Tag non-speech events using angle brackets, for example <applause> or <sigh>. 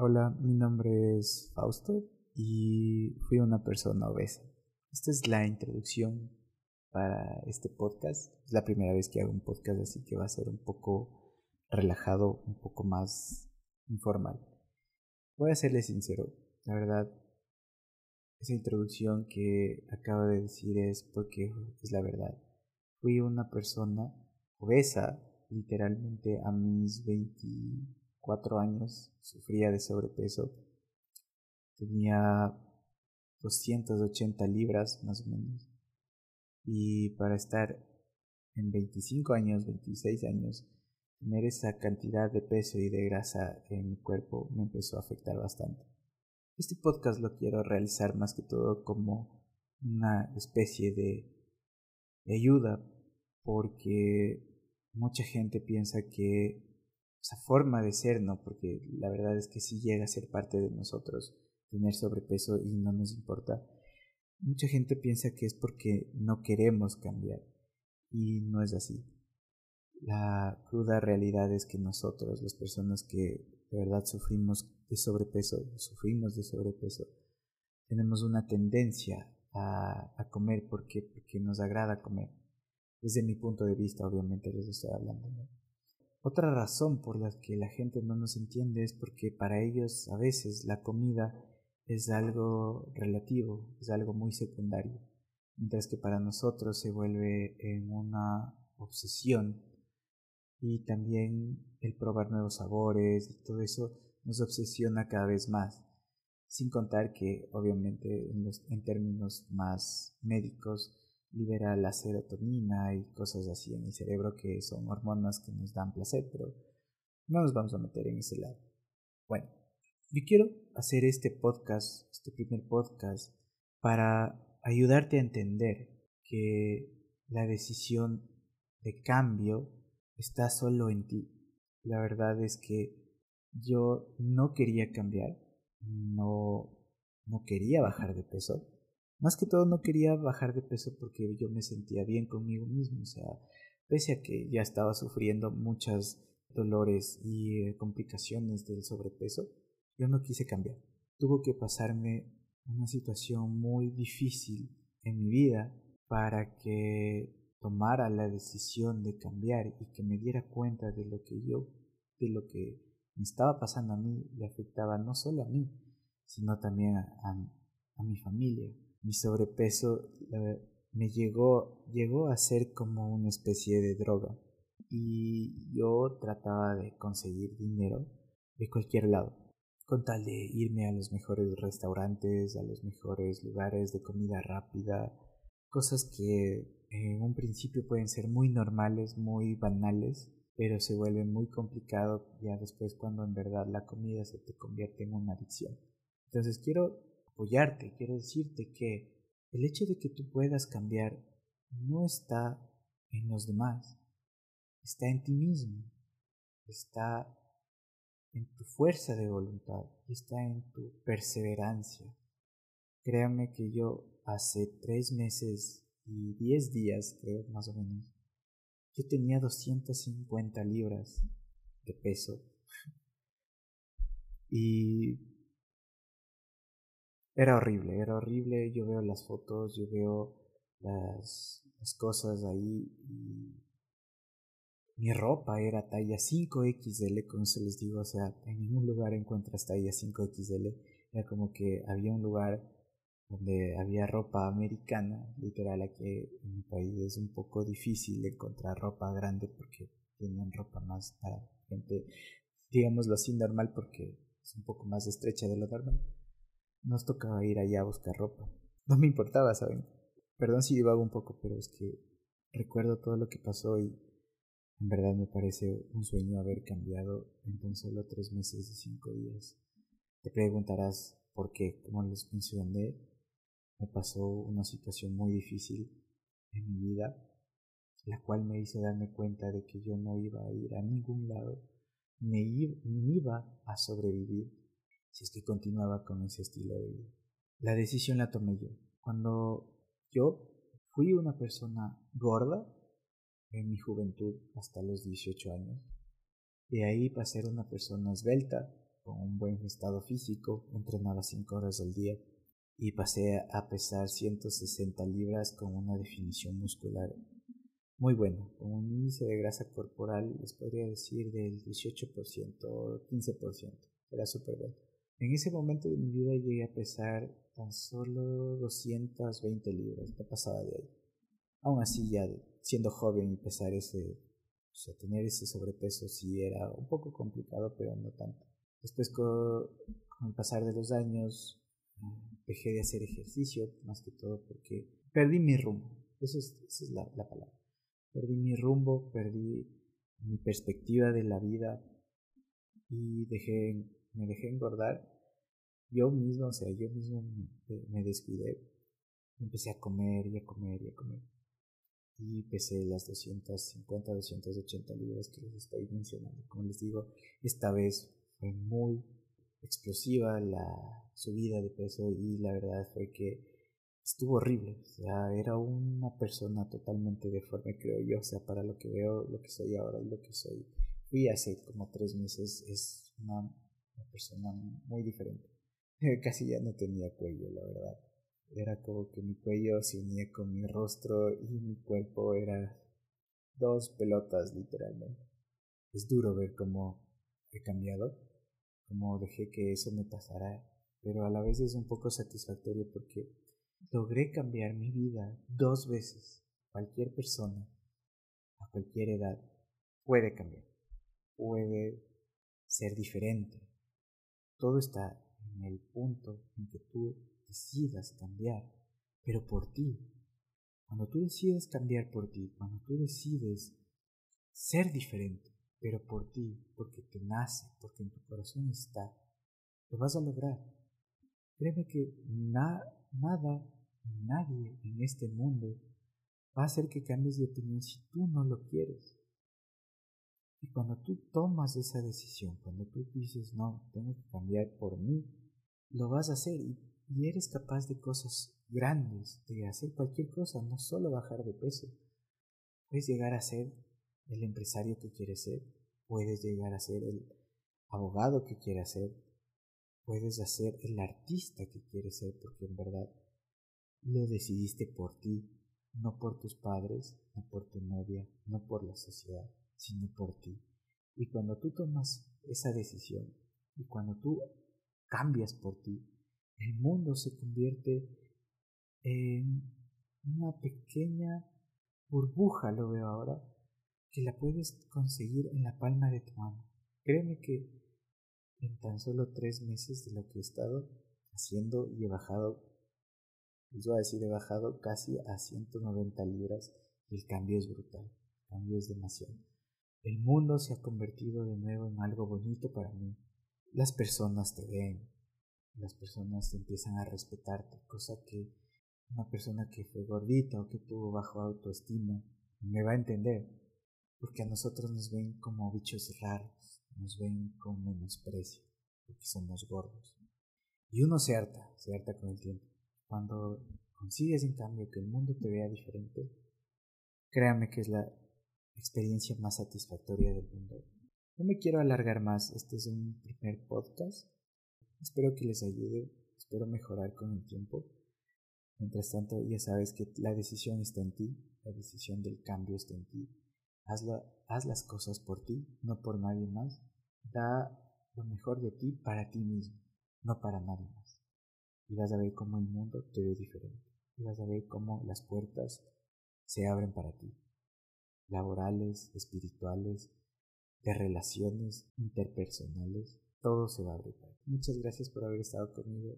Hola, mi nombre es Fausto y fui una persona obesa. Esta es la introducción para este podcast. Es la primera vez que hago un podcast, así que va a ser un poco relajado, un poco más informal. Voy a serle sincero, la verdad, esa introducción que acabo de decir es porque es la verdad. Fui una persona obesa, literalmente a mis 24 años, sufría de sobrepeso. Tenía 280 libras más o menos. Y para estar en 25 años, 26 años, tener esa cantidad de peso y de grasa en mi cuerpo me empezó a afectar bastante. Este podcast lo quiero realizar más que todo como una especie de, ayuda porque mucha gente piensa que esa forma de ser, ¿no? Porque la verdad es que si llega a ser parte de nosotros tener sobrepeso y no nos importa. Mucha gente piensa que es porque no queremos cambiar y no es así. La cruda realidad es que nosotros, las personas que de verdad sufrimos de sobrepeso, sufrimos de sobrepeso, tenemos una tendencia a, a comer porque, porque nos agrada comer. Desde mi punto de vista, obviamente les estoy hablando. Otra razón por la que la gente no nos entiende es porque para ellos a veces la comida es algo relativo, es algo muy secundario, mientras que para nosotros se vuelve en una obsesión. Y también el probar nuevos sabores y todo eso nos obsesiona cada vez más, sin contar que obviamente en, en términos más médicos libera la serotonina y cosas así en el cerebro que son hormonas que nos dan placer, pero no nos vamos a meter en ese lado. Bueno, yo quiero hacer este podcast, este primer podcast, para ayudarte a entender que la decisión de cambio está solo en ti. La verdad es que yo no quería cambiar, no, no quería bajar de peso. Más que todo no quería bajar de peso porque yo me sentía bien conmigo mismo, o sea, pese a que ya estaba sufriendo muchos dolores y eh, complicaciones del sobrepeso, yo no quise cambiar. Tuvo que pasarme una situación muy difícil en mi vida para que tomara la decisión de cambiar y que me diera cuenta de lo que yo, de lo que me estaba pasando a mí, le afectaba no solo a mí, sino también a, mi familia. Mi sobrepeso me llegó, llegó a ser como una especie de droga y yo trataba de conseguir dinero de cualquier lado con tal de irme a los mejores restaurantes, a los mejores lugares de comida rápida, cosas que en un principio pueden ser muy normales, muy banales, pero se vuelven muy complicado ya después cuando en verdad la comida se te convierte en una adicción. Entonces quiero apoyarte, quiero decirte que el hecho de que tú puedas cambiar no está en los demás, está en ti mismo, está en tu fuerza de voluntad, está en tu perseverancia. Créame que yo hace tres meses y diez días, creo más o menos, yo tenía 250 libras de peso. <laughs> Y era horrible, era horrible. Yo veo las fotos, yo veo las, las cosas ahí y mi ropa era talla 5XL, como se les digo, o sea, en ningún lugar encuentras talla 5XL. Era como que había un lugar donde había ropa americana, literal, aquí en mi país es un poco difícil encontrar ropa grande porque tienen ropa más para gente, digámoslo así, normal porque es un poco más estrecha de lo normal. Nos tocaba ir allá a buscar ropa. No me importaba, ¿saben? Perdón si divago un poco, pero es que recuerdo todo lo que pasó y en verdad me parece un sueño haber cambiado en tan solo tres meses y cinco días. Te preguntarás por qué, como les mencioné, me pasó una situación muy difícil en mi vida, la cual me hizo darme cuenta de que yo no iba a ir a ningún lado, ni iba a sobrevivir si es que continuaba con ese estilo de vida. La decisión la tomé yo. Cuando yo fui una persona gorda, en mi juventud hasta los 18 años. De ahí pasé a una persona esbelta, con un buen estado físico, entrenaba 5 horas al día y pasé a pesar 160 libras con una definición muscular muy buena, con un índice de grasa corporal, les podría decir del 18% o 15%, era súper bueno. En ese momento de mi vida llegué a pesar tan solo 220 libras, no pasaba de ahí. Aún así, ya siendo joven y pesar ese, o sea, tener ese sobrepeso sí era un poco complicado, pero no tanto. Después, con, el pasar de los años, dejé de hacer ejercicio, más que todo porque perdí mi rumbo. Esa es la, la palabra. Perdí mi rumbo, perdí mi perspectiva de la vida y dejé, me dejé engordar. Yo mismo, o sea, yo mismo me, descuidé. Empecé a comer y a comer y a comer y pesé las 250, 280 libras que les estoy mencionando. Como les digo, esta vez fue muy explosiva la subida de peso y la verdad fue que estuvo horrible. O sea, era una persona totalmente deforme, creo yo. O sea, para lo que veo, lo que soy ahora y lo que soy. Fui hace como tres meses, es una, una persona muy diferente. <laughs> Casi ya no tenía cuello, la verdad. Era como que mi cuello se unía con mi rostro y mi cuerpo era dos pelotas literalmente. Es duro ver cómo he cambiado, cómo dejé que eso me pasara, pero a la vez es un poco satisfactorio porque logré cambiar mi vida dos veces. Cualquier persona, a cualquier edad, puede cambiar, puede ser diferente. Todo está en el punto en que tú decidas cambiar, pero por ti. Cuando tú decides cambiar por ti, cuando tú decides ser diferente, pero por ti, porque te nace, porque en tu corazón está, lo vas a lograr. Créeme que nada, nadie en este mundo va a hacer que cambies de opinión si tú no lo quieres. Y cuando tú tomas esa decisión, cuando tú dices, no, tengo que cambiar por mí, lo vas a hacer y y eres capaz de cosas grandes, de hacer cualquier cosa, no solo bajar de peso. Puedes llegar a ser el empresario que quieres ser, puedes llegar a ser el abogado que quieres ser, puedes hacer el artista que quieres ser, porque en verdad lo decidiste por ti, no por tus padres, no por tu novia, no por la sociedad, sino por ti. Y cuando tú tomas esa decisión y cuando tú cambias por ti, el mundo se convierte en una pequeña burbuja, lo veo ahora, que la puedes conseguir en la palma de tu mano. Créeme que en tan solo tres meses de lo que he estado haciendo y he bajado, les voy a decir, he bajado casi a 190 libras el cambio es brutal, el cambio es demasiado. El mundo se ha convertido de nuevo en algo bonito para mí. Las personas te ven, las personas empiezan a respetarte, cosa que una persona que fue gordita o que tuvo bajo autoestima me va a entender, porque a nosotros nos ven como bichos raros, nos ven con menosprecio, porque somos gordos. Y uno se harta, se harta con el tiempo. Cuando consigues en cambio que el mundo te vea diferente, créame que es la experiencia más satisfactoria del mundo. No me quiero alargar más, este es un primer podcast Espero que les ayude, espero mejorar con el tiempo. Mientras tanto, ya sabes que la decisión está en ti, la decisión del cambio está en ti. haz las cosas por ti, no por nadie más. Da lo mejor de ti para ti mismo, no para nadie más. Y vas a ver cómo el mundo te ve diferente. Y vas a ver cómo las puertas se abren para ti. Laborales, espirituales, de relaciones interpersonales, todo se va a abrir. Muchas gracias por haber estado conmigo